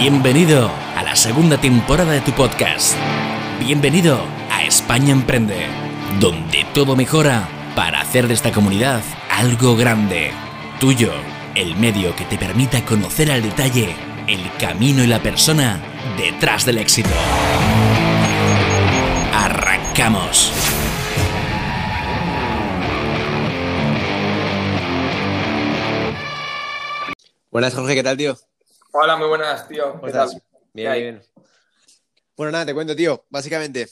Bienvenido a la segunda temporada de tu podcast. Bienvenido a España Emprende, donde todo mejora para hacer de esta comunidad algo grande. Tuyo, el medio que te permita conocer al detalle el camino y la persona detrás del éxito. Arrancamos. Buenas, Jorge, ¿qué tal, tío? Hola, muy buenas, tío. ¿Cómo estás? Bien, bien. Bueno, nada, te cuento, tío. Básicamente,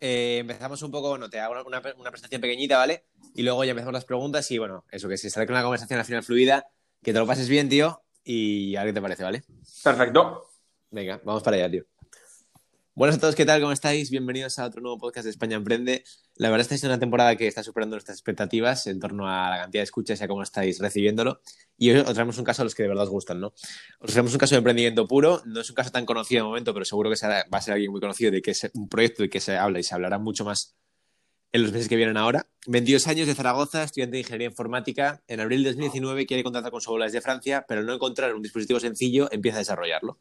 eh, empezamos un poco, bueno, te hago una, una- presentación pequeñita, ¿vale? Y luego ya empezamos las preguntas y, bueno, eso, que se sale con una conversación al final fluida, que te lo pases bien, tío, y a ver qué te parece, ¿vale? Perfecto. Venga, vamos para allá, tío. Buenas a todos, ¿qué tal? ¿Cómo estáis? Bienvenidos a otro nuevo podcast de España Emprende. La verdad, esta es una temporada que está superando nuestras expectativas en torno a la cantidad de escuchas y a cómo estáis recibiéndolo. Y hoy os traemos un caso a los que de verdad os gustan, ¿no? Os traemos un caso de emprendimiento puro. No es un caso tan conocido de momento, pero seguro que será- va a ser alguien muy conocido, de que es un proyecto del que se habla y se hablará mucho más en los meses que vienen ahora. 22 años de Zaragoza, estudiante de Ingeniería Informática. En abril de 2019 quiere contratar con su desde Francia, pero al no encontrar un dispositivo sencillo, empieza a desarrollarlo.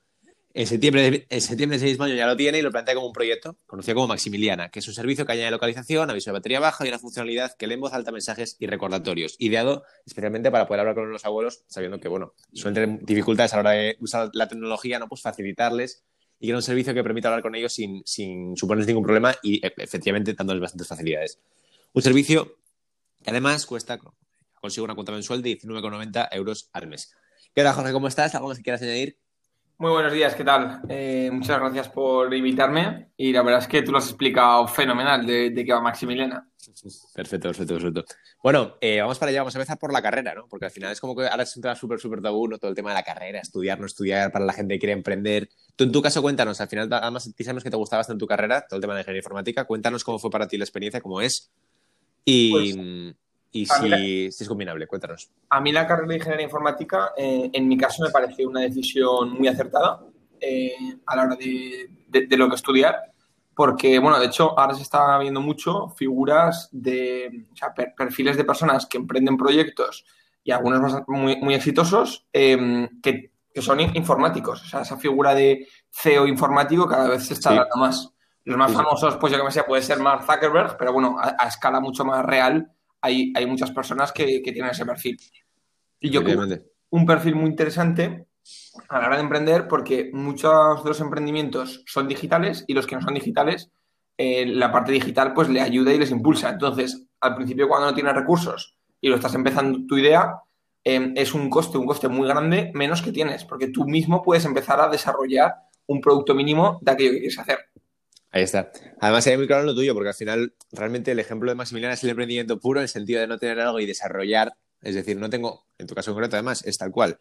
En septiembre, de, en septiembre ese año ya lo tiene y lo plantea como un proyecto, conocido como Maximiliana, que es un servicio que añade localización, aviso de batería baja y una funcionalidad que lee en voz alta mensajes y recordatorios, ideado especialmente para poder hablar con los abuelos, sabiendo que, bueno, suelen tener dificultades a la hora de usar la tecnología, ¿no? Pues facilitarles y que era un servicio que permite hablar con ellos sin, sin suponerles ningún problema y e- efectivamente dándoles bastantes facilidades. Un servicio que además cuesta, consigue una cuenta mensual de 19,90 euros al mes. ¿Qué tal, Jorge? ¿Cómo estás? ¿Algo que quieras añadir? Muy buenos días, ¿qué tal? Eh, muchas gracias por invitarme y la verdad es que tú lo has explicado fenomenal de, de qué va Maximiliana. Perfecto, perfecto, perfecto. Bueno, eh, vamos para allá, vamos a empezar por la carrera, ¿no? Porque al final es como que ahora es un tema súper, súper tabú, ¿no? Todo el tema de la carrera, estudiar, no estudiar, para la gente que quiere emprender. Tú, en tu caso, cuéntanos, al final, además, sabemos que te gustaba bastante tu carrera, todo el tema de ingeniería informática, cuéntanos cómo fue para ti la experiencia, cómo es y, Pues, y si, la- si es combinable, cuéntanos. A mí la carrera de Ingeniería Informática, eh, en mi caso, me pareció una decisión muy acertada eh, a la hora de, de- de lo que estudiar, porque, bueno, de hecho, ahora se está viendo mucho figuras de, o sea, per- perfiles de personas que emprenden proyectos y algunos muy, muy exitosos eh, que, que son in- informáticos. O sea, esa figura de CEO informático cada vez se está Sí. dando más. Los más sí. famosos, pues yo que me sé, puede ser Mark Zuckerberg, pero bueno, a, a escala mucho más real hay, hay muchas personas que, que tienen ese perfil. Y yo creo un perfil muy interesante a la hora de emprender porque muchos de los emprendimientos son digitales y los que no son digitales, eh, la parte digital pues le ayuda y les impulsa. Entonces, al principio cuando no tienes recursos y lo estás empezando tu idea, eh, es un coste, un coste muy grande menos que tienes, porque tú mismo puedes empezar a desarrollar un producto mínimo de aquello que quieres hacer. Ahí está. Además, hay muy claro lo tuyo, porque al final, realmente el ejemplo de Maximiliana es el emprendimiento puro en el sentido de no tener algo y desarrollar. Es decir, no tengo, en tu caso concreto, además, es tal cual.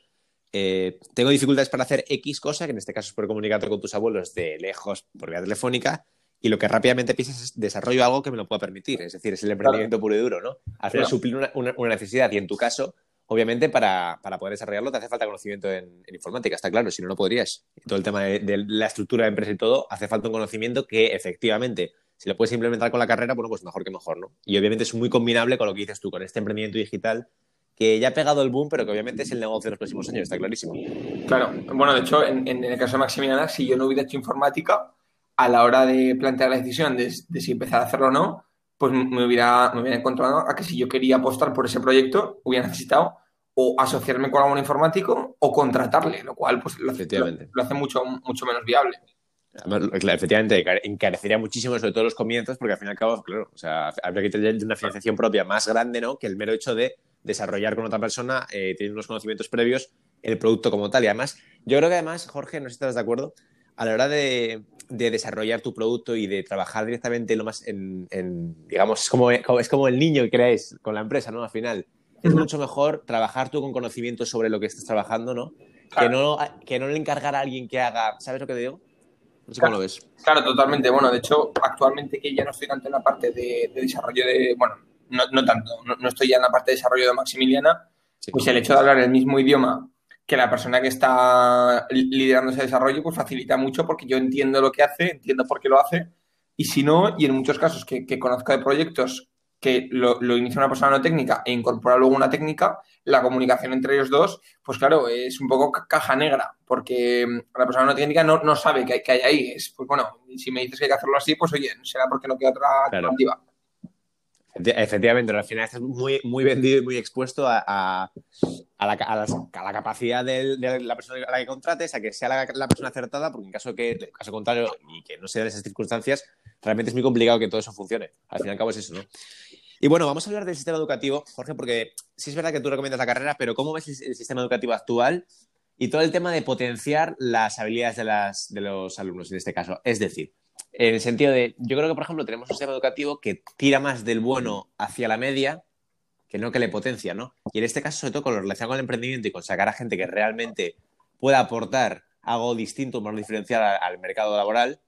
Eh, tengo dificultades para hacer X cosa, que en este caso es por comunicarte con tus abuelos de lejos por vía telefónica, y lo que rápidamente piensas es desarrollo algo que me lo pueda permitir. Es decir, es el emprendimiento puro y duro, ¿no? Al final, Claro. suplir una, una- una necesidad, y en tu caso, obviamente, para, para poder desarrollarlo te hace falta conocimiento en, en informática, está claro, si no, no podrías. Todo el tema de, la estructura de empresa y todo, hace falta un conocimiento que efectivamente, si lo puedes implementar con la carrera, bueno, pues mejor que mejor, ¿no? Y obviamente es muy combinable con lo que dices tú, con este emprendimiento digital que ya ha pegado el boom, pero que obviamente es el negocio de los próximos años, está clarísimo. Claro, bueno, de hecho, en, en el caso de Maximiliana, si yo no hubiera hecho informática, a la hora de plantear la decisión de, de si empezar a hacerlo o no, pues me hubiera, me hubiera encontrado a que si yo quería apostar por ese proyecto, hubiera necesitado o asociarme con algún informático o contratarle, lo cual pues lo hace, Efectivamente. lo- lo hace mucho, mucho menos viable. Además, claro, efectivamente, encar- encarecería muchísimo, sobre todo los comienzos, porque al fin y al cabo, claro, o sea, habría que tener una financiación propia más grande, ¿no? Que el mero hecho de desarrollar con otra persona, eh, tener unos conocimientos previos, el producto como tal. Y además, yo creo que además, Jorge, no sé si estás de acuerdo, a la hora de, de desarrollar tu producto y de trabajar directamente lo más en, en, digamos, es como, es como el niño que creáis con la empresa, ¿no? Al final, es mucho mejor trabajar tú con conocimientos sobre lo que estás trabajando, ¿no? Que Claro. no, que no le encargar a alguien que haga, ¿sabes lo que digo? No sé Claro. cómo lo ves. Claro, totalmente. Bueno, de hecho, actualmente que ya no estoy tanto en la parte de, de desarrollo de, bueno, no, no tanto, no, no estoy ya en la parte de desarrollo de Maximiliana, Sí. pues el hecho de hablar el mismo idioma que la persona que está li- liderando ese desarrollo, pues facilita mucho porque yo entiendo lo que hace, entiendo por qué lo hace, y si no, y en muchos casos que, que conozco de proyectos que lo, inicia una persona no técnica e incorpora luego una técnica, la comunicación entre ellos dos, pues claro, es un poco caja negra, porque mm, la persona no técnica no, no sabe qué hay, hay ahí. Es, pues bueno, si me dices que hay que hacerlo así, pues oye, será porque no queda otra alternativa. Efectivamente, al final estás muy, muy vendido y muy expuesto a, a, la, la, capacidad de, la persona a la que contrates, a que sea la, persona acertada, porque en caso, que, en caso contrario y que no se den esas circunstancias, realmente es muy complicado que todo eso funcione. Al fin y al cabo es eso, ¿no? Y bueno, vamos a hablar del sistema educativo, Jorge, porque sí es verdad que tú recomiendas la carrera, pero ¿cómo ves el sistema educativo actual y todo el tema de potenciar las habilidades de, las, de los alumnos en este caso? Es decir, en el sentido de, yo creo que, por ejemplo, tenemos un sistema educativo que tira más del bueno hacia la media que no que le potencia, ¿no? Y en este caso, sobre todo con lo relacionado con el emprendimiento y con sacar a gente que realmente pueda aportar algo distinto, más diferencial al, mercado laboral,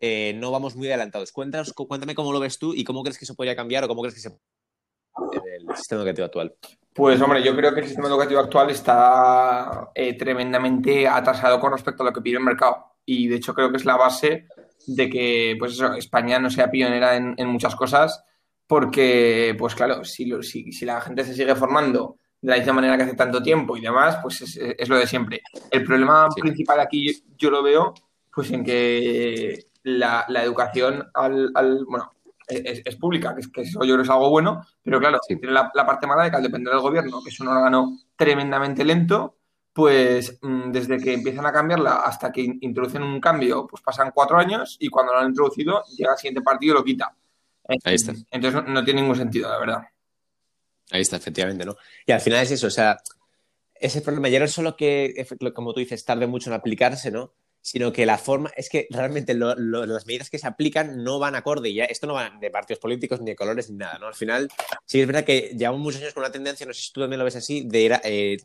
eh, no vamos muy adelantados. Cuéntanos, cuéntame cómo lo ves tú y cómo crees que eso podría cambiar o cómo crees que se el sistema educativo actual. Pues hombre, yo creo que el sistema educativo actual está eh, tremendamente atrasado con respecto a lo que pide el mercado. Y de hecho creo que es la base de que pues eso, España no sea pionera en, muchas cosas, porque, pues claro, si, si, la gente se sigue formando de la misma manera que hace tanto tiempo y demás, pues es, lo de siempre. El problema principal aquí yo, lo veo pues en que la, educación al, bueno, es, pública, que, que, eso yo creo es algo bueno, pero claro, tiene la, la, parte mala de que al depender del gobierno, que es un órgano tremendamente lento, pues mm, desde que empiezan a cambiarla hasta que introducen un cambio, pues pasan cuatro años y cuando lo han introducido, llega al siguiente partido y lo quita. Ahí está. Entonces no, tiene ningún sentido, la verdad. Ahí está, efectivamente, ¿no? Y al final es eso, o sea, ese problema ya no es solo que, como tú dices, tarde mucho en aplicarse, ¿no? Sino que la forma, es que realmente las medidas que se aplican no van acorde, ya esto no va de partidos políticos, ni de colores, ni nada, ¿no? Al final, sí es verdad que llevamos muchos años con una tendencia, no sé si tú también lo ves así, de ir a, eh,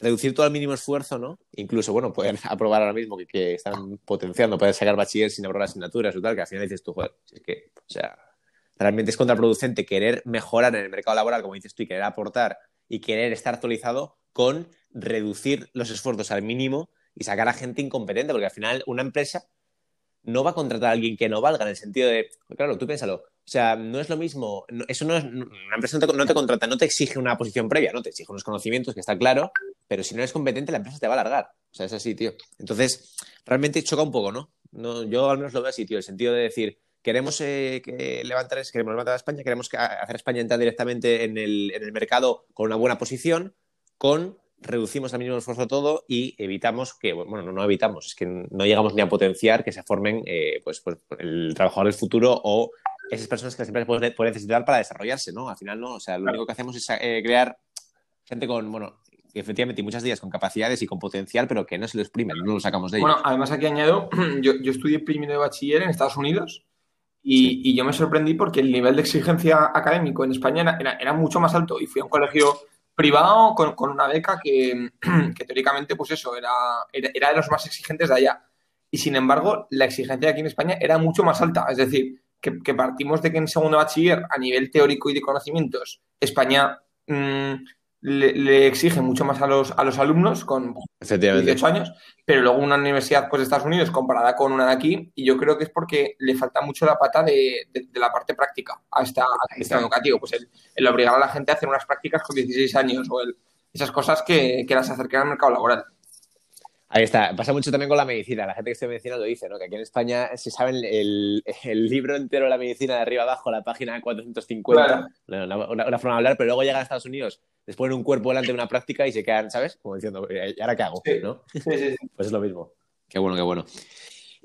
reducir todo al mínimo esfuerzo, ¿no? Incluso, bueno, pueden aprobar ahora mismo que, están potenciando, pueden sacar bachiller sin aprobar asignaturas o tal, que al final dices tú, joder, es que, o sea, realmente es contraproducente querer mejorar en el mercado laboral, como dices tú, y querer aportar y querer estar actualizado con reducir los esfuerzos al mínimo y sacar a gente incompetente, porque al final una empresa no va a contratar a alguien que no valga, en el sentido de, claro, tú piénsalo, o sea, no es lo mismo, eso no es, una empresa no te, contrata, no te exige una posición previa, no te exige unos conocimientos, que está claro, pero si no eres competente, la empresa te va a alargar. O sea, es así, tío. Entonces, realmente choca un poco, ¿no? no yo al menos lo veo así, tío, el sentido de decir, queremos eh, que levantar, queremos levantar a España, queremos hacer España entrar directamente en el, en el mercado con una buena posición, con reducimos al mínimo esfuerzo todo y evitamos que, bueno, no, no evitamos, es que no llegamos ni a potenciar que se formen eh, pues, pues, el trabajador del futuro o esas personas que las empresas pueden, necesitar para desarrollarse, ¿no? Al final, no, o sea, lo único que hacemos es eh, crear gente con, bueno, efectivamente, muchas de ellas con capacidades y con potencial, pero que no se lo exprimen, no lo sacamos de ellos. Bueno, además aquí añado, yo, yo estudié primero de bachiller en Estados Unidos y, y, yo me sorprendí porque el nivel de exigencia académico en España era, era, mucho más alto y fui a un colegio privado con, con una beca que, que, teóricamente, pues eso, era, era, era de los más exigentes de allá. Y sin embargo, la exigencia aquí en España era mucho más alta. Es decir, que, partimos de que en segundo bachiller, a nivel teórico y de conocimientos, España mm, le, exige mucho más a los, a los alumnos con 18 años, pero luego una universidad pues, de Estados Unidos comparada con una de aquí, y yo creo que es porque le falta mucho la pata de, la parte práctica a esta, sistema educativo. Pues el, obligar a la gente a hacer unas prácticas con 16 años o esas cosas que, que las acerquen al mercado laboral. Ahí está. Pasa mucho también con la medicina. La gente que estudia medicina lo dice, ¿no? Que aquí en España se sabe el, el, libro entero de la medicina de arriba abajo, la página 450, una, una, forma de hablar, pero luego llegan a Estados Unidos, les ponen un cuerpo delante de una práctica y se quedan, ¿sabes? Como diciendo, ¿y ahora qué hago? ¿no? Sí, sí, Pues es lo mismo. Qué bueno, qué bueno.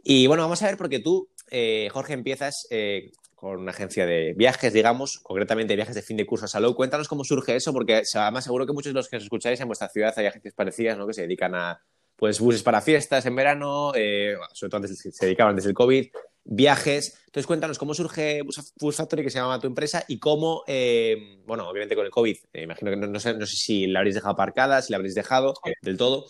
Y bueno, vamos a ver porque tú, eh, Jorge, empiezas eh, con una agencia de viajes, digamos, concretamente viajes de fin de curso a Salou. Cuéntanos cómo surge eso, porque además seguro que muchos de los que os escucháis en vuestra ciudad hay agencias parecidas, ¿no? Que se dedican a pues buses para fiestas en verano, eh, sobre todo antes se dedicaban antes del COVID, viajes. Entonces, cuéntanos cómo surge Bus Factory, que se llama tu empresa, y cómo, eh, bueno, obviamente con el COVID, eh, imagino que no, sé, no, sé, si la habréis dejado aparcada, si la habréis dejado del todo,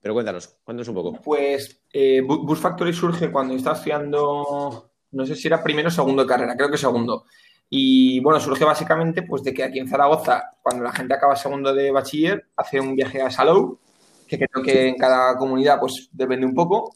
pero cuéntanos, cuéntanos un poco. Pues Bus Factory surge cuando estaba estudiando, no sé si era primero o segundo de carrera, creo que segundo. Y bueno, surge básicamente pues de que aquí en Zaragoza, cuando la gente acaba segundo de bachiller, hace un viaje a Salou que creo que en cada comunidad pues depende un poco.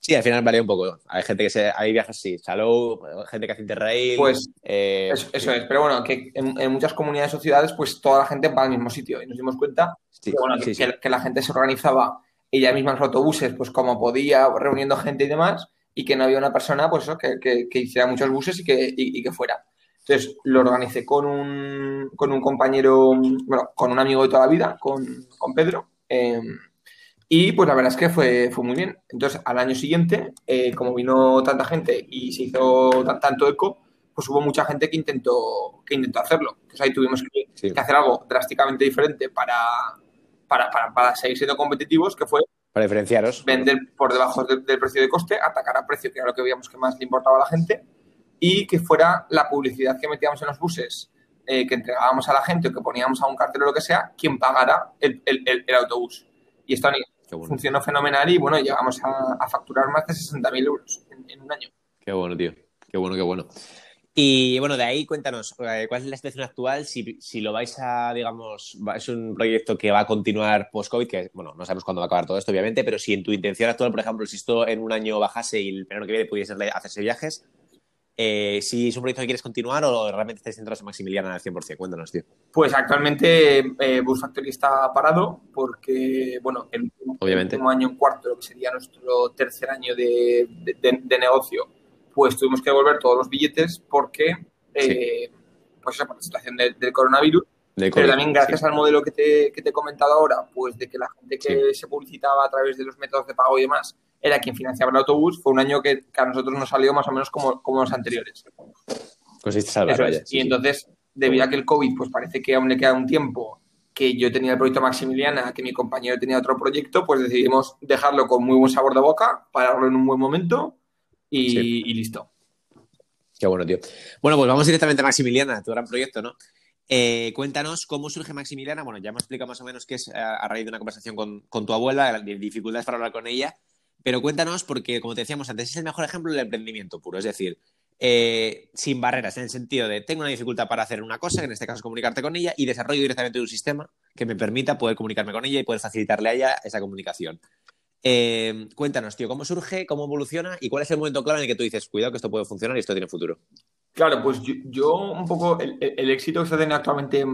Sí, al final varía un poco. Hay gente que se, hay viajes, sí, Salou, gente que hace Interrail. Pues eh, eso, eso sí. es, pero bueno, que en, en muchas comunidades o ciudades pues toda la gente va al mismo sitio y nos dimos cuenta Sí, que, bueno, sí. que la gente se organizaba ella misma en los autobuses pues como podía, reuniendo gente y demás y que no había una persona pues eso, que, que- que hiciera muchos buses y que, y- y que fuera. Entonces lo organicé con un, con un compañero, bueno, con un amigo de toda la vida, con, con Pedro. Eh, y pues la verdad es que fue, fue muy bien. Entonces al año siguiente, eh, como vino tanta gente y se hizo tan- tanto eco, pues hubo mucha gente que intentó, que intentó hacerlo. Entonces ahí tuvimos que, Sí. que hacer algo drásticamente diferente para, para, para, para seguir siendo competitivos, que fue Para diferenciaros. vender por debajo del, del precio de coste, atacar a precio, que era lo que veíamos que más le importaba a la gente, y que fuera la publicidad que metíamos en los buses, eh, que entregábamos a la gente o que poníamos a un cartel o lo que sea, quien pagara el, el- el- el autobús. Y esto bueno, funcionó fenomenal y bueno, llegamos a, a facturar más de 60.000 euros en, en un año. qué bueno, tío. Qué bueno, qué bueno. Y bueno, de ahí cuéntanos, eh, ¿cuál es la situación actual? Si, si lo vais a, digamos, es un proyecto que va a continuar post-COVID, que, bueno, no sabemos cuándo va a acabar todo esto, obviamente, pero si en tu intención actual, por ejemplo, si esto en un año bajase y el verano que viene pudiese hacerse viajes, eh, si es un proyecto que quieres continuar o realmente estáis centrados en Maximiliana al 100%, cuéntanos, tío. Pues actualmente eh, Bus Factory está parado porque, bueno, el último, Obviamente. el último año en cuarto, lo que sería nuestro tercer año de, de- de- de negocio, pues tuvimos que devolver todos los billetes porque, eh, pues por la situación de- del coronavirus, De pero también gracias sí. al modelo que te, que te he comentado ahora, pues de que la gente que se publicitaba a través de los métodos de pago y demás era quien financiaba el autobús, fue un año que, que a nosotros nos salió más o menos como, como los anteriores. Conseguiste salvar, Eso es. vaya, sí, y entonces, debido a que el COVID, pues parece que aún le queda un tiempo, que yo tenía el proyecto Maximiliana, que mi compañero tenía otro proyecto, pues decidimos dejarlo con muy buen sabor de boca, pararlo en un buen momento y listo. Qué bueno, tío. Bueno, pues vamos directamente a Maximiliana, tu gran proyecto, ¿no? Eh, cuéntanos cómo surge Maximiliana. Bueno, ya hemos explicado más o menos qué es eh, a, raíz de una conversación con, tu abuela, las dificultades para hablar con ella. Pero cuéntanos, porque como te decíamos antes, es el mejor ejemplo del emprendimiento puro. Es decir, eh, sin barreras, en el sentido de tengo una dificultad para hacer una cosa, que en este caso es comunicarte con ella, y desarrollo directamente un sistema que me permita poder comunicarme con ella y poder facilitarle a ella esa comunicación. Cuéntanos, tío, cómo surge, cómo evoluciona y cuál es el momento clave en el que tú dices, cuidado que esto puede funcionar y esto tiene futuro. Claro, pues yo, yo un poco el, éxito que está teniendo actualmente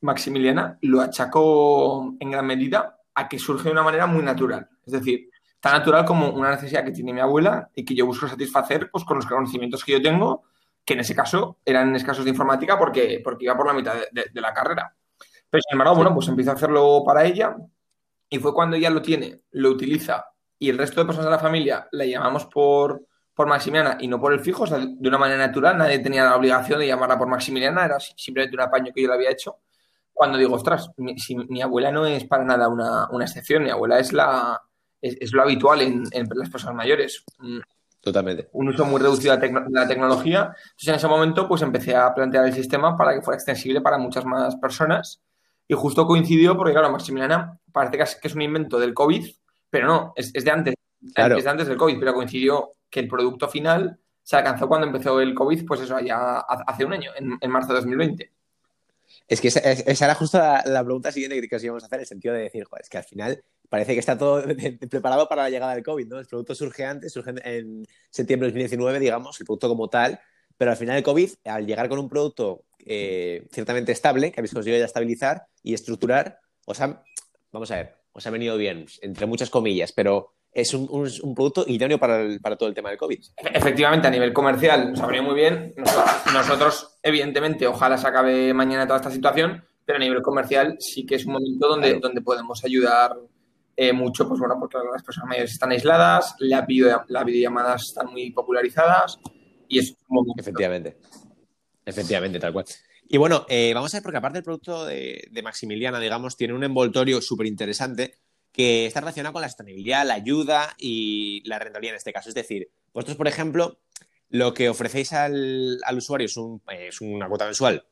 Maximiliana lo achaco en gran medida a que surge de una manera muy natural. Es decir, tan natural como una necesidad que tiene mi abuela y que yo busco satisfacer pues, con los conocimientos que yo tengo, que en ese caso eran escasos de informática porque, porque iba por la mitad de- de la carrera. Pero sin embargo, bueno, pues empiezo a hacerlo para ella y fue cuando ella lo tiene, lo utiliza y el resto de personas de la familia la llamamos por, por Maximiliana y no por el fijo, o sea, de una manera natural, nadie tenía la obligación de llamarla por Maximiliana, era simplemente un apaño que yo le había hecho. Cuando digo, ostras, mi, si mi abuela no es para nada una, una excepción, mi abuela es la es, es lo habitual en, en las personas mayores. Mm, Totalmente. Un uso muy reducido de la, la tecnología. Entonces, en ese momento, pues empecé a plantear el sistema para que fuera extensible para muchas más personas. Y justo coincidió porque, claro, Maximiliana parece que es, que es un invento del COVID, pero no, es, es de antes. Claro. Es de antes del COVID, pero coincidió que el producto final se alcanzó cuando empezó el COVID, pues eso, ya hace un año, en, en marzo de 2020. Es que esa, era justo la, pregunta siguiente que, os íbamos a hacer, en el sentido de decir, joder, es que al final parece que está todo preparado para la llegada del COVID, ¿no? El producto surge antes, surge en septiembre de 2019, digamos, el producto como tal, pero al final el COVID, al llegar con un producto eh, ciertamente estable, que habéis conseguido ya estabilizar y estructurar, os ha, vamos a ver, os ha venido bien, entre muchas comillas, pero es un, un- un producto idóneo para, el- para todo el tema del COVID. Efectivamente, a nivel comercial nos ha venido muy bien. Nosotros, nosotros, evidentemente, ojalá se acabe mañana toda esta situación, pero a nivel comercial sí que es un momento donde, Claro. donde podemos ayudar eh, mucho, pues bueno, porque las personas mayores están aisladas, las, video- las videollamadas están muy popularizadas y es un momento. Efectivamente. Efectivamente, tal cual. Y bueno, eh, vamos a ver, porque aparte el producto de, de Maximiliana, digamos, tiene un envoltorio súper interesante que está relacionado con la sostenibilidad, la ayuda y la rentabilidad en este caso. Es decir, vosotros, por ejemplo, lo que ofrecéis al, al usuario es, un, es una cuota mensual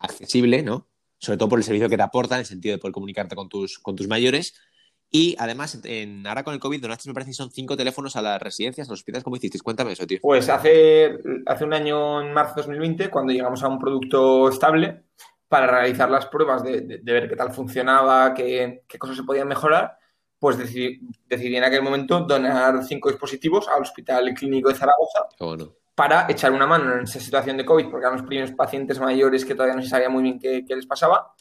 accesible, ¿no? Sobre todo por el servicio que te aporta, en el sentido de poder comunicarte con tus, con tus mayores. Y además, en, ahora con el COVID, donaste, me parece, son cinco teléfonos a las residencias, a los hospitales. ¿Cómo hicisteis? Cuéntame eso, tío. Pues hace, hace un año, en marzo de 2020, cuando llegamos a un producto estable para realizar las pruebas de, de- de ver qué tal funcionaba, qué, qué cosas se podían mejorar, pues decidí, decidí en aquel momento donar cinco dispositivos al Hospital Clínico de Zaragoza bueno. para echar una mano en esa situación de COVID, porque eran los primeros pacientes mayores que todavía no se sabía muy bien qué, qué les pasaba.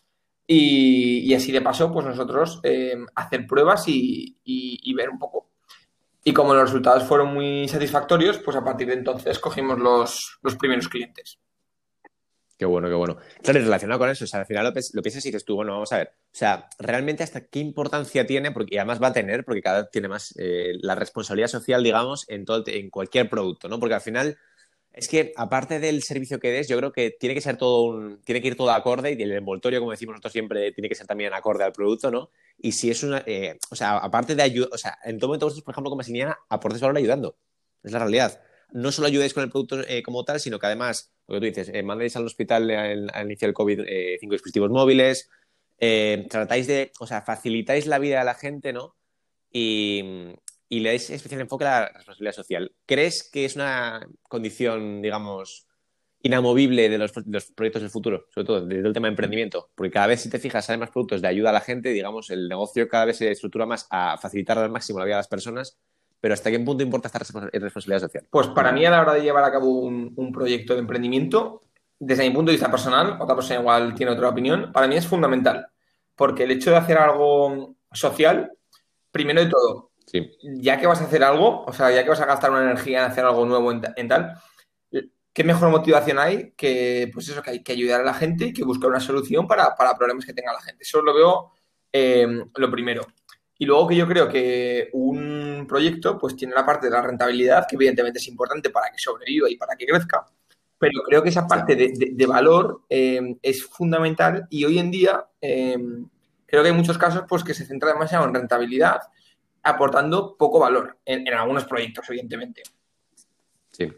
Y, y así de paso, pues nosotros eh, hacer pruebas y, y- y ver un poco. Y como los resultados fueron muy satisfactorios, pues a partir de entonces cogimos los, los primeros clientes. Qué bueno, qué bueno. Claro, y relacionado con eso, o sea, al final lo, lo piensas y dices tú, bueno, vamos a ver, o sea, realmente hasta qué importancia tiene, porque y además va a tener, porque cada vez tiene más eh, la responsabilidad social, digamos, en, todo, en cualquier producto, ¿no? Porque al final es que, aparte del servicio que des, yo creo que tiene que ser todo un, tiene que ir todo acorde y el envoltorio, como decimos nosotros siempre, tiene que ser también acorde al producto, ¿no? Y si es una, eh, o sea, aparte de ayudar, o sea, en todo momento vosotros, por ejemplo, como Maximiliana, aportes valor ayudando. Es la realidad. No solo ayudéis con el producto eh, como tal, sino que además, lo que tú dices, eh, mandéis al hospital al, al inicio del COVID eh, cinco dispositivos móviles, eh, tratáis de, o sea, facilitáis la vida a la gente, ¿no? Y, le dais especial enfoque a la responsabilidad social. ¿Crees que es una condición, digamos, inamovible de los, proyectos del futuro, sobre todo desde el tema de emprendimiento? Porque cada vez, si te fijas, salen más productos de ayuda a la gente, digamos, el negocio cada vez se estructura más a facilitar al máximo la vida de las personas, pero ¿hasta qué punto importa esta respons- responsabilidad social? Pues para mí a la hora de llevar a cabo un, un proyecto de emprendimiento, desde mi punto de vista personal, otra persona igual tiene otra opinión, para mí es fundamental, porque el hecho de hacer algo social, primero de todo, Sí, ya que vas a hacer algo, o sea, ya que vas a gastar una energía en hacer algo nuevo en tal, ¿qué mejor motivación hay que, pues eso, que hay que ayudar a la gente y que buscar una solución para, para problemas que tenga la gente? Eso lo veo eh, lo primero. Y luego que yo creo que un proyecto pues tiene la parte de la rentabilidad, que evidentemente es importante para que sobreviva y para que crezca, pero creo que esa parte de, de- de valor eh, es fundamental y hoy en día eh, creo que hay muchos casos pues que se centra demasiado en rentabilidad, aportando poco valor en, en algunos proyectos, evidentemente. sí.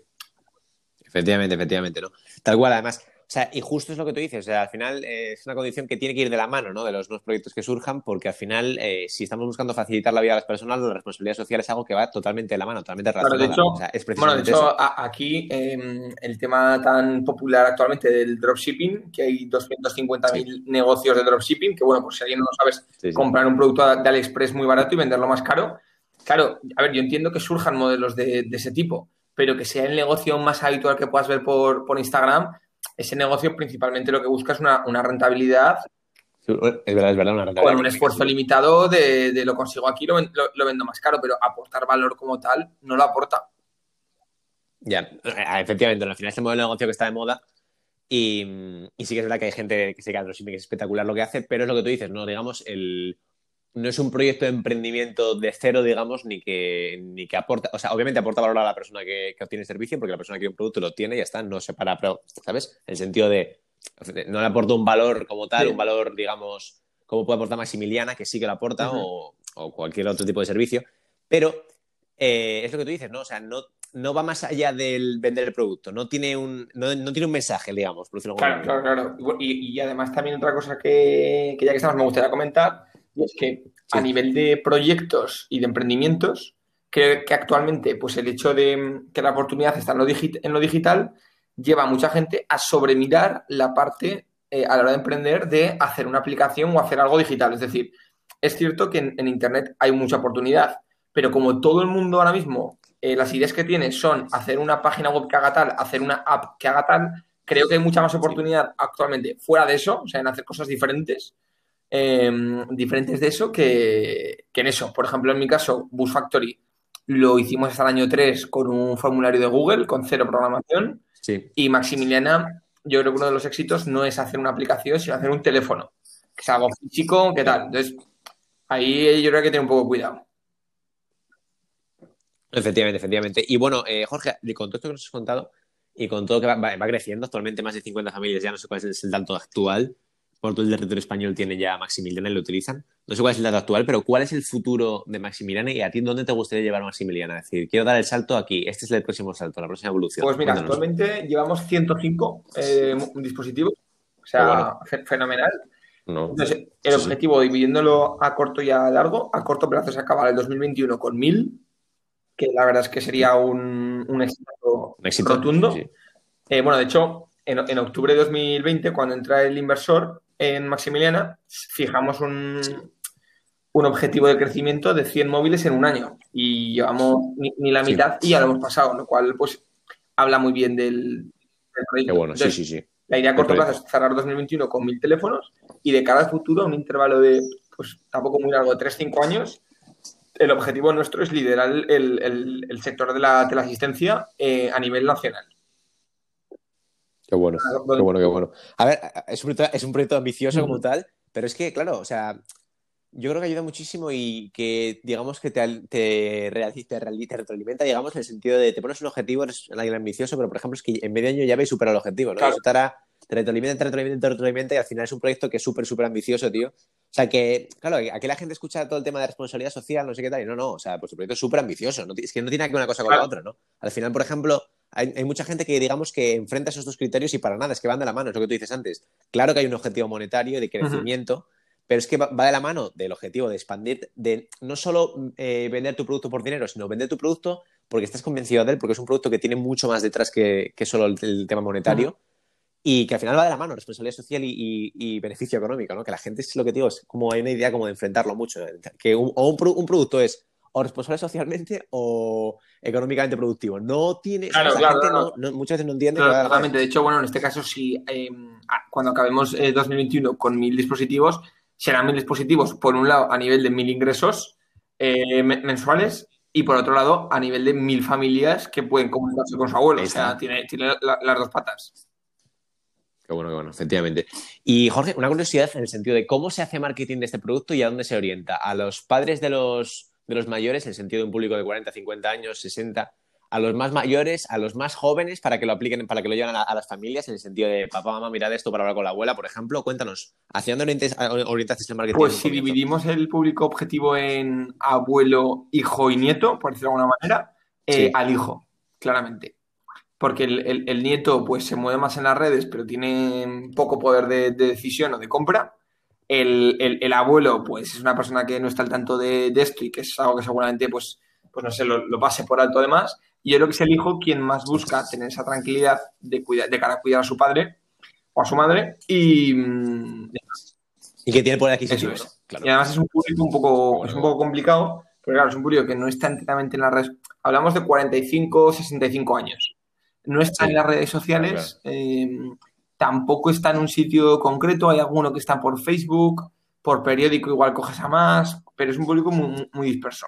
Efectivamente, efectivamente, ¿no? Tal cual, además. O sea, y justo es lo que tú dices, o sea, al final eh, es una condición que tiene que ir de la mano, ¿no? De los nuevos proyectos que surjan, porque al final, eh, si estamos buscando facilitar la vida de las personas, la responsabilidad social es algo que va totalmente de la mano, totalmente Claro, de hecho, o sea, es Bueno, de precisamente hecho, eso. aquí eh, el tema tan popular actualmente del dropshipping, que hay 250.000 negocios de dropshipping, que bueno, pues si alguien no lo sabes, Sí, sí. comprar un producto de AliExpress muy barato y venderlo más caro. Claro, a ver, yo entiendo que surjan modelos de, de ese tipo, pero que sea el negocio más habitual que puedas ver por, por Instagram, ese negocio principalmente lo que busca es una, una rentabilidad Es verdad, es verdad, una con rentabilidad un esfuerzo limitado de, de lo consigo aquí, lo, lo- lo vendo más caro, pero aportar valor como tal no lo aporta. Ya, efectivamente, al final es el modelo de negocio que está de moda y, y sí que es verdad que hay gente que se queda que es espectacular lo que hace, pero es lo que tú dices, ¿no? Digamos, el, no es un proyecto de emprendimiento de cero, digamos, ni que, ni que aporta, o sea, obviamente aporta valor a la persona que, que obtiene el servicio, porque la persona que quiere un producto lo tiene y ya está, no se para, pero, ¿sabes? En el sentido de, no le aporta un valor como tal, Sí. un valor, digamos, como puede aportar Maximiliana, que sí que lo aporta, o, o cualquier otro tipo de servicio, pero eh, es lo que tú dices, ¿no? O sea, no, no va más allá del vender el producto, no tiene un, no, no tiene un mensaje, digamos, por decirlo Claro, claro, claro. Y, y además también otra cosa que, que ya que estamos me gustaría comentar, y es que a nivel de proyectos y de emprendimientos, creo que actualmente pues el hecho de que la oportunidad está en lo, digi- en lo digital lleva a mucha gente a sobremirar la parte eh, a la hora de emprender de hacer una aplicación o hacer algo digital. Es decir, es cierto que en, en Internet hay mucha oportunidad, pero como todo el mundo ahora mismo, eh, las ideas que tiene son hacer una página web que haga tal, hacer una app que haga tal, creo que hay mucha más oportunidad actualmente fuera de eso, o sea, en hacer cosas diferentes, eh, diferentes de eso que, que en eso. Por ejemplo, en mi caso, Bus Factory lo hicimos hasta el año 3 con un formulario de Google, con cero programación, Sí, y Maximiliana, yo creo que uno de los éxitos no es hacer una aplicación, sino hacer un teléfono, que es algo físico, ¿qué tal? Entonces, ahí yo creo que tener un poco de cuidado. efectivamente, efectivamente. Y bueno, eh, Jorge, con todo esto que nos has contado y con todo que va, va- va creciendo, actualmente más de 50 familias, ya no sé cuál es el dato actual, por todo el territorio español tiene ya Maximiliana y lo utilizan. No sé cuál es el dato actual, pero ¿cuál es el futuro de Maximiliana y a ti dónde te gustaría llevar Maximiliana? Es decir, quiero dar el salto aquí, este es el próximo salto, la próxima evolución. Pues mira, Cuéntanos. actualmente llevamos 105 eh, dispositivos, o sea, bueno. fe- fenomenal. No. Entonces, el Sí, sí. objetivo, dividiéndolo a corto y a largo, a corto plazo es acabar el 2021 con 1000, que la verdad es que sería un, un éxito Un éxito. rotundo. Sí. Eh, bueno, de hecho, en, en octubre de 2020, cuando entra el inversor en Maximiliana, fijamos un, un objetivo de crecimiento de 100 móviles en un año y llevamos ni, la mitad y ya lo hemos pasado, lo cual pues habla muy bien del, proyecto. Qué bueno, sí, sí, sí. La idea a corto plazo es cerrar 2021 con mil teléfonos y de cara al futuro, un intervalo de, pues tampoco muy largo, de 3-5 años, el objetivo nuestro es liderar el, sector de la teleasistencia eh, a nivel nacional. Qué bueno, qué bueno, qué bueno. A ver, es un proyecto, es un proyecto ambicioso como tal, pero es que, claro, o sea, yo creo que ayuda muchísimo y que, digamos, que te, te, te, retroalimenta, digamos, en el sentido de te pones un objetivo, eres alguien ambicioso, pero por ejemplo es que en medio año ya habéis superado el objetivo, ¿no? Claro. Te, te retroalimenta, te retroalimenta, te retroalimenta y al final es un proyecto que es súper, súper ambicioso, tío. O sea que, claro, aquí la gente escucha todo el tema de responsabilidad social, no sé qué tal, y no, no, o sea, pues el proyecto es súper ambicioso, ¿no? es que no tiene que ver una cosa con la otra, ¿no? Al final, por ejemplo, hay, hay, mucha gente que, digamos, que enfrenta esos dos criterios y para nada, es que van de la mano, es lo que tú dices antes. Claro que hay un objetivo monetario de crecimiento, pero es que va, de la mano del objetivo de expandir, de no solo eh, vender tu producto por dinero, sino vender tu producto porque estás convencido de él, porque es un producto que tiene mucho más detrás que, solo el, tema monetario. Y que al final va de la mano, responsabilidad social y, beneficio económico, ¿no? Que la gente es lo que digo, es como hay una idea como de enfrentarlo mucho. Que un, o un, producto es o responsable socialmente o económicamente productivo. No tiene. Claro, claro, muchas veces no entiende. Totalmente. De hecho, bueno, en este caso, si em, cuando acabemos 2021 eh, con mil dispositivos, serán mil dispositivos, por un lado, a nivel de mil ingresos eh, mensuales y por otro lado, a nivel de mil familias que pueden comunicarse con su abuelo. O sea, tiene, las dos patas. Qué bueno, qué bueno, efectivamente. Y Jorge, una curiosidad en el sentido de cómo se hace marketing de este producto y a dónde se orienta. ¿A los padres de los, de los mayores, en el sentido de un público de 40, 50 años, 60? a los más mayores, a los más jóvenes, para que lo apliquen, para que lo lleven a, las familias, en el sentido de papá, mamá, mirad esto para hablar con la abuela, por ejemplo. Cuéntanos, ¿hacia dónde orientas el marketing? Pues si dividimos el público objetivo en abuelo, hijo y nieto, por decirlo de alguna manera, eh, al hijo, claramente. Porque el, nieto pues se mueve más en las redes, pero tiene poco poder de, decisión o de compra. El, abuelo, pues es una persona que no está al tanto de, esto y que es algo que seguramente, pues, pues no sé, lo, lo pase por alto además y yo creo que es el hijo quien más busca tener esa tranquilidad de, cuidar, de cara a cuidar a su padre o a su madre y... Y que tiene aquí Eso es. Y además es un público un poco, es un poco complicado, porque claro, es un público que no está enteramente en las redes. Hablamos de 45, 65 años. No está en las redes sociales, eh, tampoco está en un sitio concreto, hay alguno que está por Facebook, por periódico igual coges a más, pero es un público muy disperso.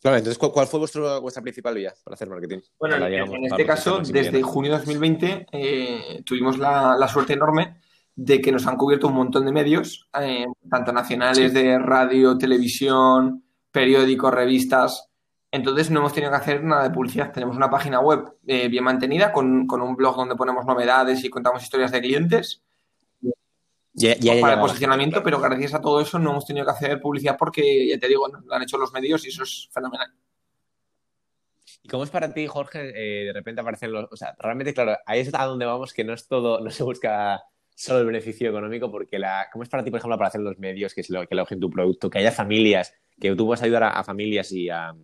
Claro, entonces, ¿cuál fue vuestro, vuestra principal vía para hacer marketing? Bueno, en, este caso, desde junio de 2020 eh, tuvimos la, suerte enorme de que nos han cubierto un montón de medios, eh, tanto nacionales de radio, televisión, periódicos, revistas. Entonces no hemos tenido que hacer nada de publicidad. Tenemos una página web eh, bien mantenida con, con, un blog donde ponemos novedades y contamos historias de clientes para el posicionamiento, pero gracias a todo eso no hemos tenido que hacer publicidad porque, ya te digo, lo han hecho los medios y eso es fenomenal. ¿Y cómo es para ti, Jorge, eh, de repente aparecen los... O sea, realmente, claro, ahí es a donde vamos que no es todo, no se busca solo el beneficio económico, porque la... ¿Cómo es para ti, por ejemplo, aparecer los medios que, lo, que elogen tu producto, que haya familias, que tú puedas ayudar a familias y a,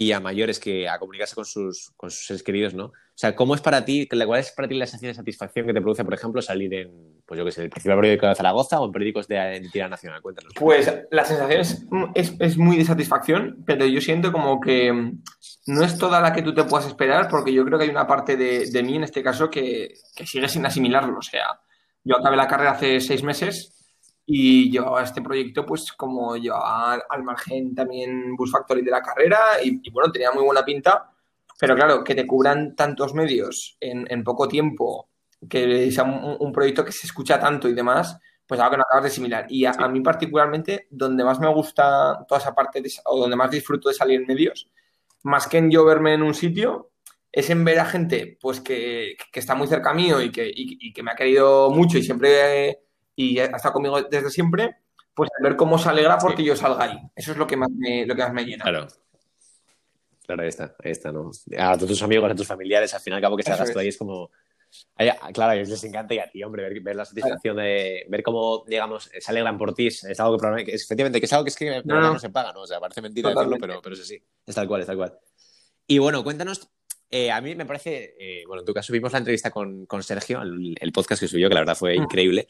y a mayores que a comunicarse con sus, con sus seres queridos, ¿no? O sea, ¿cómo es para ti, cuál es para ti la sensación de satisfacción que te produce, por ejemplo, salir en, pues yo qué sé, el principal periódico de Zaragoza o en periódicos de entidad nacional? Cuéntanos. Pues la sensación es, es, muy de satisfacción, pero yo siento como que no es toda la que tú te puedas esperar, porque yo creo que hay una parte de, de mí, en este caso, que, que sigue sin asimilarlo. O sea, yo acabé la carrera hace seis meses y llevaba este proyecto pues como llevaba al margen también Bus Factory de la carrera y, bueno, tenía muy buena pinta, pero claro, que te cubran tantos medios en, poco tiempo, que sea un, proyecto que se escucha tanto y demás, pues algo que no acabas de asimilar. Y a, mí particularmente, donde más me gusta toda esa parte, o donde más disfruto de salir en medios, más que en yo verme en un sitio, es en ver a gente pues que, está muy cerca mío y que, y que me ha querido mucho y siempre y estado conmigo desde siempre, pues ver cómo se alegra porque yo salga ahí. Eso es lo que más me, lo que más me llena. Claro. Claro, ahí está, ahí está, ¿no? A todos tus amigos, a tus familiares, al final al cabo que salgas tú ahí es como... Claro, a ellos les encanta y a ti, hombre, ver, la satisfacción de ver cómo, digamos, se alegran por ti. Es algo que probablemente, efectivamente, que es algo que es que no, se paga, ¿no? O sea, parece mentira decirlo, pero, pero es así. Es tal cual, es tal cual. Y bueno, cuéntanos, eh, a mí me parece, eh, bueno, en tu caso vimos la entrevista con, con Sergio, el, el, podcast que subió, que la verdad fue mm. increíble.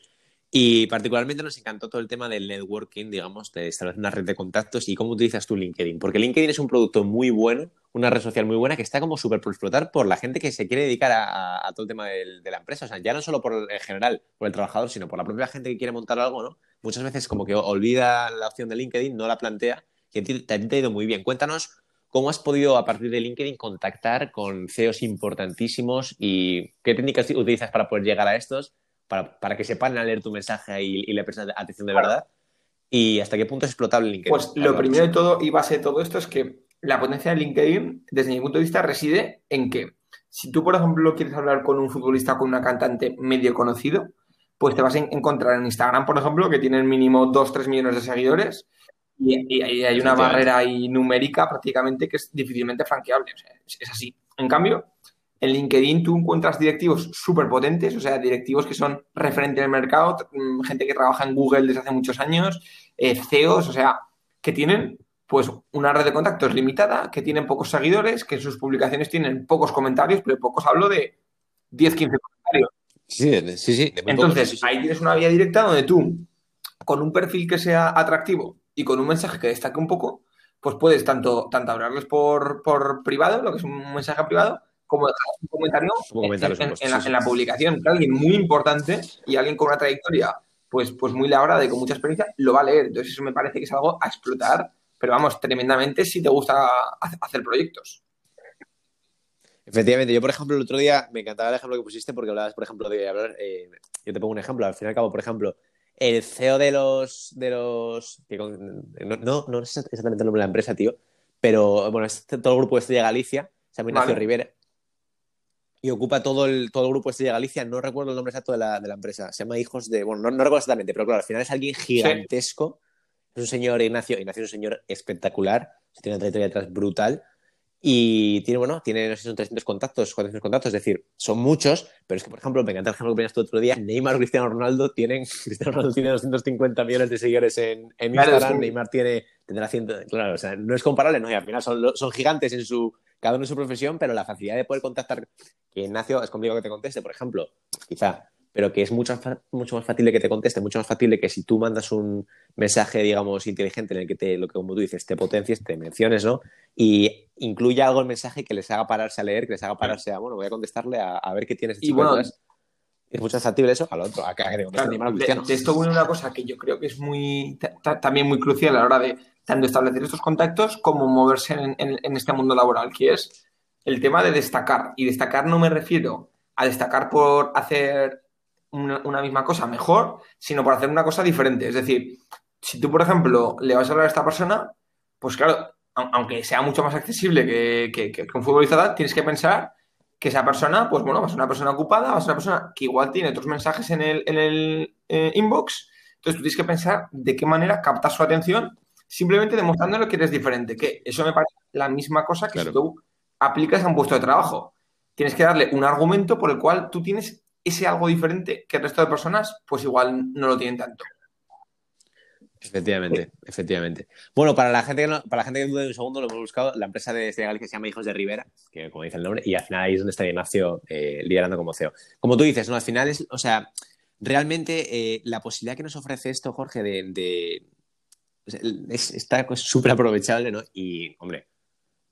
Y particularmente nos encantó todo el tema del networking, digamos, de establecer una red de contactos y cómo utilizas tú LinkedIn. Porque LinkedIn es un producto muy bueno, una red social muy buena que está como súper por explotar por la gente que se quiere dedicar a, todo el tema de la empresa. O sea, ya no solo por en general, por el trabajador, sino por la propia gente que quiere montar algo, ¿no? Muchas veces como que olvida la opción de LinkedIn, no la plantea y a ti te ha ido muy bien. Cuéntanos cómo has podido a partir de LinkedIn contactar con CEOs importantísimos y qué técnicas utilizas para poder llegar a estos para, para que sepan leer tu mensaje y, y le presten atención de verdad. ¿Y hasta qué punto es explotable LinkedIn? Pues lo primero de todo y base de todo esto es que la potencia de LinkedIn, desde mi punto de vista, reside en que si tú, por ejemplo, quieres hablar con un futbolista o con una cantante medio conocido, pues te vas a encontrar en Instagram, por ejemplo, que tienen mínimo 2-3 millones de seguidores y, hay una barrera ahí numérica prácticamente que es difícilmente franqueable. O sea, es así. En cambio, en LinkedIn tú encuentras directivos súper potentes, o sea, directivos que son referentes el mercado, mm, gente que trabaja en Google desde hace muchos años, eh, CEOs, o sea, que tienen pues una red de contactos limitada, que tienen pocos seguidores, que en sus publicaciones tienen pocos comentarios, pero pocos hablo de 10, 15 comentarios. Sí, sí, sí. Entonces, ahí tienes una vía directa donde tú, con un perfil que sea atractivo y con un mensaje que destaque un poco, pues puedes tanto, tanto hablarles por, por privado, lo que es un mensaje privado, como un comentario, en, la, publicación. alguien muy importante y alguien con una trayectoria pues, pues muy labrada y con mucha experiencia lo va a leer. Entonces eso me parece que es algo a explotar, pero vamos, tremendamente si te gusta hacer proyectos. Efectivamente, yo por ejemplo el otro día me encantaba el ejemplo que pusiste porque hablabas, por ejemplo, de hablar, eh, yo te pongo un ejemplo, al fin y al cabo, por ejemplo, el CEO de los, de los, no, no, sé exactamente el nombre de la empresa, tío, pero bueno, es todo el grupo este de Galicia, se llama Ignacio Rivera, y ocupa todo el, todo el grupo este de Galicia. No recuerdo el nombre exacto de la, de la empresa. Se llama Hijos de. Bueno, no, no, recuerdo exactamente, pero claro, al final es alguien gigantesco. Es un señor Ignacio. Ignacio es un señor espectacular. Tiene una trayectoria detrás brutal. Y tiene, bueno, tiene, no sé si son 300 contactos, 400 contactos, es decir, son muchos, pero es que, por ejemplo, me encanta el ejemplo que ponías tú otro día, Neymar o Cristiano Ronaldo tienen, Cristiano Ronaldo tiene 250 millones de seguidores en, en Instagram, Neymar tiene, tendrá 100, claro, o sea, no es comparable, no, y al final son, son gigantes en su, cada uno en su profesión, pero la facilidad de poder contactar, que Ignacio es conmigo que te conteste, por ejemplo, quizá, pero que es mucho, mucho más fácil de que te conteste, mucho más fácil de que si tú mandas un mensaje, digamos, inteligente en el que te, lo que como tú dices, te potencies, te menciones, ¿no? Y incluya algo el mensaje que les haga pararse a leer, que les haga pararse a, bueno, voy a contestarle a, ver qué tienes. Y bueno, es mucho más factible eso al otro, a que de, de, esto viene una cosa que yo creo que es muy también muy crucial a la hora de tanto establecer estos contactos como moverse en, este mundo laboral, que es el tema de destacar. Y destacar no me refiero a destacar por hacer una, misma cosa mejor, sino por hacer una cosa diferente. Es decir, si tú, por ejemplo, le vas a hablar a esta persona, pues claro, aunque sea mucho más accesible que, un futbolista, tienes que pensar que esa persona, pues bueno, va a ser una persona ocupada, va a ser una persona que igual tiene otros mensajes en el, eh, inbox. Entonces tú tienes que pensar de qué manera captas su atención simplemente demostrándole que eres diferente, que eso me parece la misma cosa que si tú aplicas a un puesto de trabajo. Tienes que darle un argumento por el cual tú tienes ese algo diferente que el resto de personas, pues igual no lo tienen tanto. Efectivamente, efectivamente. Bueno, para la gente que para la gente que dude un segundo, lo hemos buscado, la empresa de Galicia se llama Hijos de Rivera, que como dice el nombre, y al final ahí es donde está Ignacio eh, liderando como CEO. Como tú dices, ¿no? Al final es, o sea, realmente eh, la posibilidad que nos ofrece esto, Jorge, de, está súper aprovechable, ¿no? Y, hombre,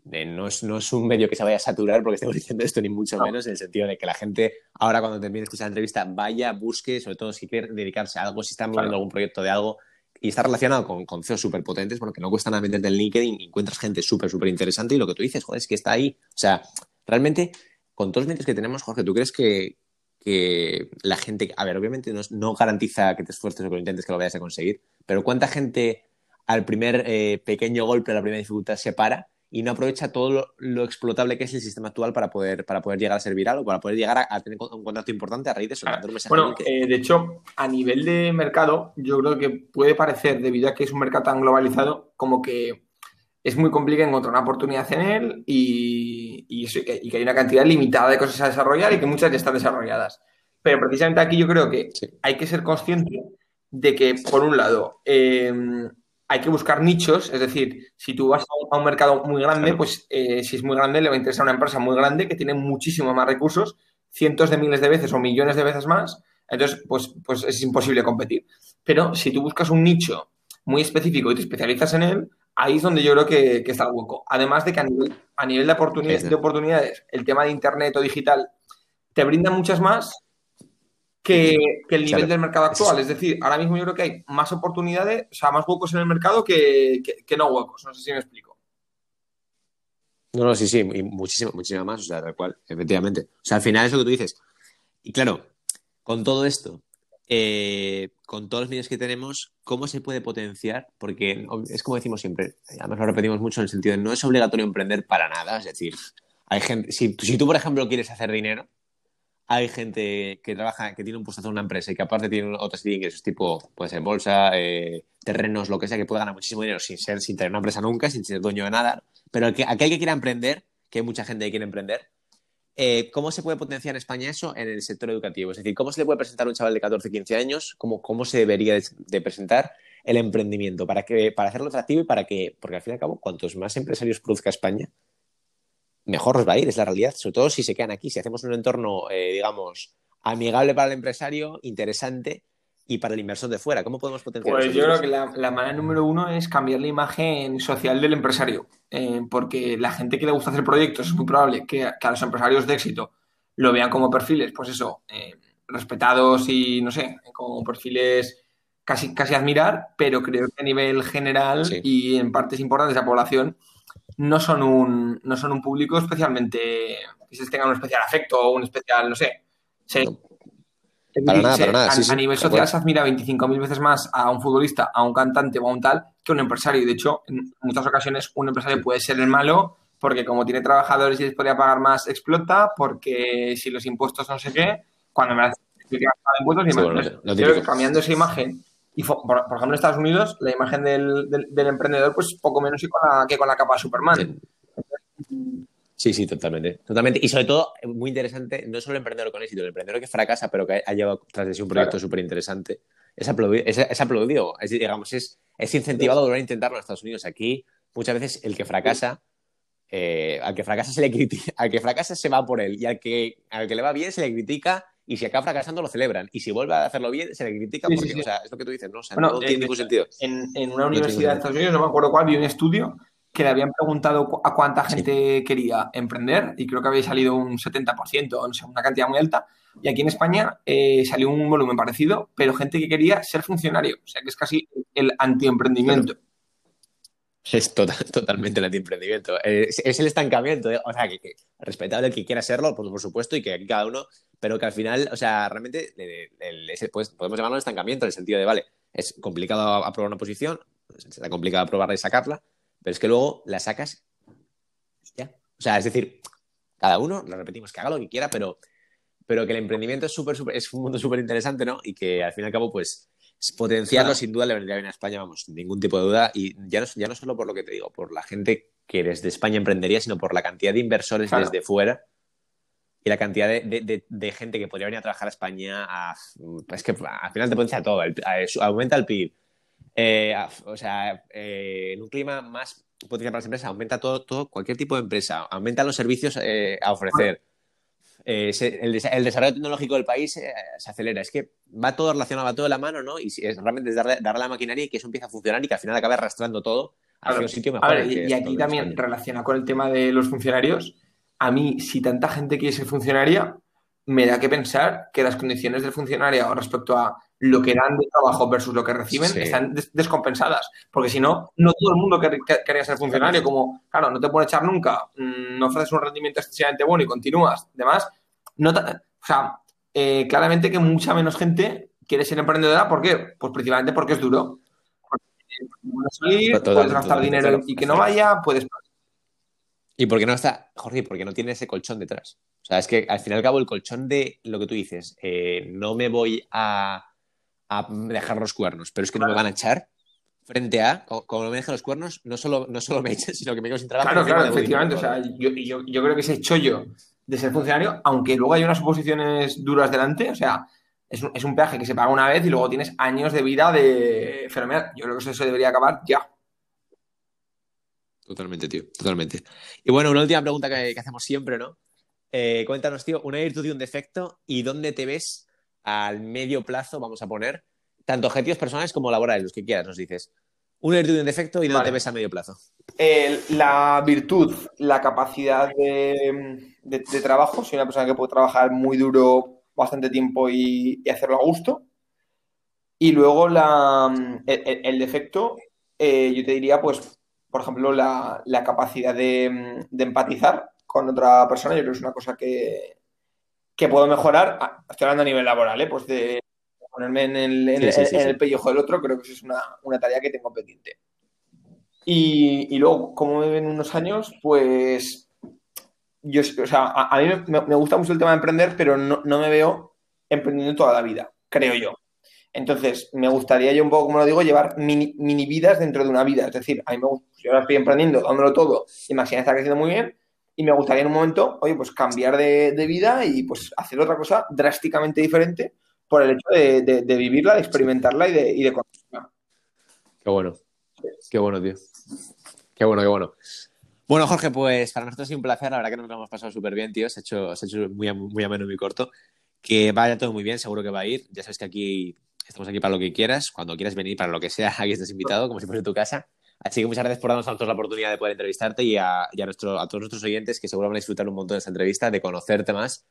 no, es, no, es, un medio que se vaya a saturar porque estamos diciendo esto, ni mucho menos, en el sentido de que la gente, ahora cuando termine de escuchar la entrevista, vaya, busque, sobre todo si quiere dedicarse a algo, si está moviendo algún proyecto de algo y está relacionado con, con CEOs súper potentes, bueno, que no cuesta nada meterte en LinkedIn, encuentras gente súper, súper interesante y lo que tú dices, joder, es que está ahí. O sea, realmente, con todos los medios que tenemos, Jorge, ¿tú crees que, que la gente, a ver, obviamente no, no garantiza que te esfuerces o que lo intentes que lo vayas a conseguir, pero ¿cuánta gente al primer eh, pequeño golpe, a la primera dificultad, se para y no aprovecha todo lo, explotable que es el sistema actual para poder, para poder llegar a ser viral o para poder llegar a, tener un contacto importante a raíz de eso. bueno, eh, de hecho, a nivel de mercado, yo creo que puede parecer, debido a que es un mercado tan globalizado, como que es muy complicado encontrar una oportunidad en él y, y, que, hay una cantidad limitada de cosas a desarrollar y que muchas ya están desarrolladas. Pero precisamente aquí yo creo que hay que ser consciente de que, por un lado, eh, hay que buscar nichos, es decir, si tú vas a un mercado muy grande, pues eh, si es muy grande le va a interesar una empresa muy grande que tiene muchísimo más recursos, cientos de miles de veces o millones de veces más, Entonces, pues, pues es imposible competir. Pero si tú buscas un nicho muy específico y te especializas en él, ahí es donde yo creo que, está el hueco. Además de que a nivel, a nivel de, oportunidades, de oportunidades, el tema de Internet o digital te brinda muchas más que, el nivel del mercado actual. Es decir, ahora mismo yo creo que hay más oportunidades, o sea, más huecos en el mercado que, no huecos. No sé si me explico. No, no, sí, sí, y muchísimo, muchísimo más, o sea, tal cual, efectivamente. O sea, al final es lo que tú dices. Y claro, con todo esto, eh, con todos los medios que tenemos, ¿cómo se puede potenciar? Porque es como decimos siempre, además lo repetimos mucho en el sentido de no es obligatorio emprender para nada, es decir, hay gente, si, si tú, por ejemplo, quieres hacer dinero, hay gente que trabaja, que tiene un puesto en una empresa y que aparte tiene otras ingresos tipo, puede ser bolsa, eh, terrenos, lo que sea, que puede ganar muchísimo dinero sin ser, sin tener una empresa nunca, sin ser dueño de nada. Pero que, aquel que quiera emprender, que hay mucha gente que quiere emprender, eh, ¿cómo se puede potenciar en España eso en el sector educativo? Es decir, ¿cómo se le puede presentar a un chaval de 14, 15 años? ¿Cómo, cómo se debería de, presentar el emprendimiento? Para, que, para hacerlo atractivo y para que, porque al fin y al cabo, cuantos más empresarios produzca España, mejor nos va a ir, es la realidad, sobre todo si se quedan aquí, si hacemos un entorno, eh, digamos, amigable para el empresario, interesante y para el inversor de fuera. ¿Cómo podemos potenciar Pues yo creo que la, manera número uno es cambiar la imagen social del empresario, eh, porque la gente que le gusta hacer proyectos es muy probable que, a los empresarios de éxito lo vean como perfiles, pues eso, eh, respetados y, no sé, como perfiles casi, casi admirar, pero creo que a nivel general y en partes importantes de la población no son un, no son un público especialmente que se tenga un especial afecto o un especial, no sé. para nada, para nada. A, nivel social se admira 25.000 veces más a un futbolista, a un cantante o a un tal que a un empresario. Y de hecho, en muchas ocasiones un empresario puede ser el malo porque como tiene trabajadores y les podría pagar más, explota, porque si los impuestos no sé qué, cuando me hacen impuestos, y cambiando esa imagen y, por, ejemplo, en Estados Unidos, la imagen del, del, emprendedor, pues poco menos que con la, que con la capa de Superman. Sí. sí, totalmente. Totalmente. Y sobre todo, muy interesante, no solo el emprendedor con éxito, el emprendedor que fracasa, pero que ha llevado tras de sí un proyecto súper interesante. Es aplaudido, es, aplaudido. Es, digamos, es, es incentivado a volver a intentarlo en Estados Unidos. Aquí, muchas veces, el que fracasa, eh, al que fracasa se le critica, al que fracasa se va por él, y al que, al que le va bien se le critica y si acaba fracasando lo celebran. Y si vuelve a hacerlo bien, se le critica porque, o sea, es lo que tú dices, ¿no? O sea, no tiene ningún sentido. En, en una universidad de Estados Unidos, no me acuerdo cuál, vi un estudio que le habían preguntado a cuánta gente quería emprender y creo que había salido un 70%, o sea, una cantidad muy alta. Y aquí en España eh, salió un volumen parecido, pero gente que quería ser funcionario, o sea, que es casi el antiemprendimiento. Es totalmente el antiemprendimiento. Es, es el estancamiento. ¿eh? O sea, que, respetable el que quiera serlo, por, por, supuesto, y que cada uno, pero que al final, o sea, realmente pues, podemos llamarlo estancamiento en el sentido de, vale, es complicado aprobar una posición, será complicado aprobarla y sacarla, pero es que luego la sacas ya. O sea, es decir, cada uno, lo repetimos, que haga lo que quiera, pero, pero que el emprendimiento es, súper, es un mundo súper interesante, ¿no? Y que al fin y al cabo, pues potenciarlo sin duda le vendría bien a España, vamos, ningún tipo de duda. Y ya no, ya no solo por lo que te digo, por la gente que desde España emprendería, sino por la cantidad de inversores desde fuera y la cantidad de, gente que podría venir a trabajar a España. es que al final te potencia todo, aumenta el PIB. Eh, o sea, eh, en un clima más potencial para las empresas, aumenta todo, todo, cualquier tipo de empresa, aumenta los servicios eh, a ofrecer. Eh, el, desarrollo tecnológico del país eh, se acelera. Es que va todo relacionado, va todo de la mano, ¿no? Y es, realmente es darle, darle, a la maquinaria y que eso empiece a funcionar y que al final acabe arrastrando todo hacia un sitio mejor. y, aquí también relaciona con el tema de los funcionarios. A mí, si tanta gente quiere ser funcionaria, me da que pensar que las condiciones del funcionario respecto a lo que dan de trabajo versus lo que reciben están descompensadas. Porque si no, no todo el mundo quería ser funcionario. Como, claro, no te puede echar nunca, mm, no ofreces un rendimiento excesivamente bueno y continúas. Además, no o sea, eh, claramente que mucha menos gente quiere ser emprendedora. ¿Por qué? Pues principalmente porque es duro. puedes salir, puedes gastar dinero y que no vaya, puedes y porque no está, Jorge, porque no tiene ese colchón detrás. O sea, es que al fin y al cabo el colchón de lo que tú dices, eh, no me voy a, dejar los cuernos, pero es que no me van a echar. Frente a, como me dejan los cuernos, no solo, no solo me echen, sino que me quedo sin trabajo. Claro, claro, efectivamente. O sea, yo, yo, yo, creo que ese chollo de ser funcionario, aunque luego hay unas oposiciones duras delante, o sea, es un, es un peaje que se paga una vez y luego tienes años de vida de fenomenal. Yo creo que eso debería acabar ya. Totalmente, tío, totalmente. Y bueno, una última pregunta que, hacemos siempre, ¿no? Eh, cuéntanos, tío, una virtud y un defecto y dónde te ves al medio plazo, vamos a poner, tanto objetivos personales como laborales, los que quieras, nos dices. Una virtud y un defecto y no Vale. te ves a medio plazo. La virtud, la capacidad de, de- de trabajo. Soy una persona que puede trabajar muy duro bastante tiempo y, y hacerlo a gusto. Y luego la, el defecto, eh, yo te diría, pues, por ejemplo, la, la capacidad de, de empatizar con otra persona. Yo creo que es una cosa que, que puedo mejorar. Ah, Estoy hablando a nivel laboral, ¿eh? Pues de ponerme en el, en Sí, sí, el- sí, en sí. el pellejo del otro, creo que eso es una, una tarea que tengo pendiente. Y, y luego, como me ven en unos años, pues yo, o sea, a, a mí me, me gusta mucho el tema de emprender, pero no, no me veo emprendiendo toda la vida, creo yo. Entonces, me gustaría yo un poco, como lo digo, llevar mini, mini vidas dentro de una vida. Es decir, a mí me gusta, yo ahora estoy emprendiendo, dándolo todo, y Maxine está creciendo muy bien, y me gustaría en un momento, oye, pues cambiar de, de vida y pues hacer otra cosa drásticamente diferente por el hecho de, de- vivirla, de experimentarla y de, de conocerla. Qué bueno. Qué bueno, tío. Qué bueno, qué bueno. Bueno, Jorge, pues para nosotros ha sido un placer. La verdad que nos lo hemos pasado súper bien, tío. Se ha hecho, hecho muy, muy ameno y muy corto. Que vaya todo muy bien, seguro que va a ir. Ya sabes que aquí estamos aquí para lo que quieras. Cuando quieras venir, para lo que sea, aquí estás invitado, como si fuese tu casa. Así que muchas gracias por darnos a nosotros la oportunidad de poder entrevistarte y a, y a, nuestro, a todos nuestros oyentes que seguro van a disfrutar un montón de esta entrevista, de conocerte más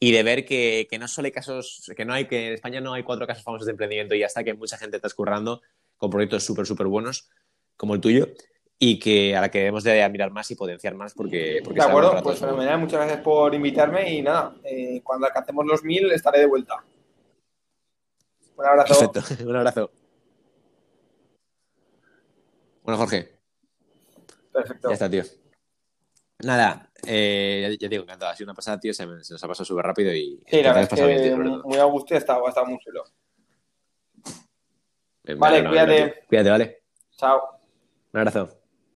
y de ver que, que no solo hay casos, que no hay, que en España no hay cuatro casos famosos de emprendimiento y ya está, que mucha gente está currando con proyectos súper, súper buenos como el tuyo y que a la que debemos de admirar más y potenciar más porque, porque De acuerdo, pues fenomenal, muchas gracias por invitarme y nada, eh, cuando alcancemos los mil estaré de vuelta. Un abrazo. Perfecto, un abrazo. Bueno, Jorge, Perfecto. ya está, tío. Nada, eh, ya, ya digo, encantado. Ha sido una pasada, tío. Se, me- se nos ha pasado súper rápido y Sí, la verdad es pasado bien, tío, que muy a gusto y ha estado, ha estado muy chulo. Me Vale, cuídate. Cuídate, vale. Chao. Un abrazo.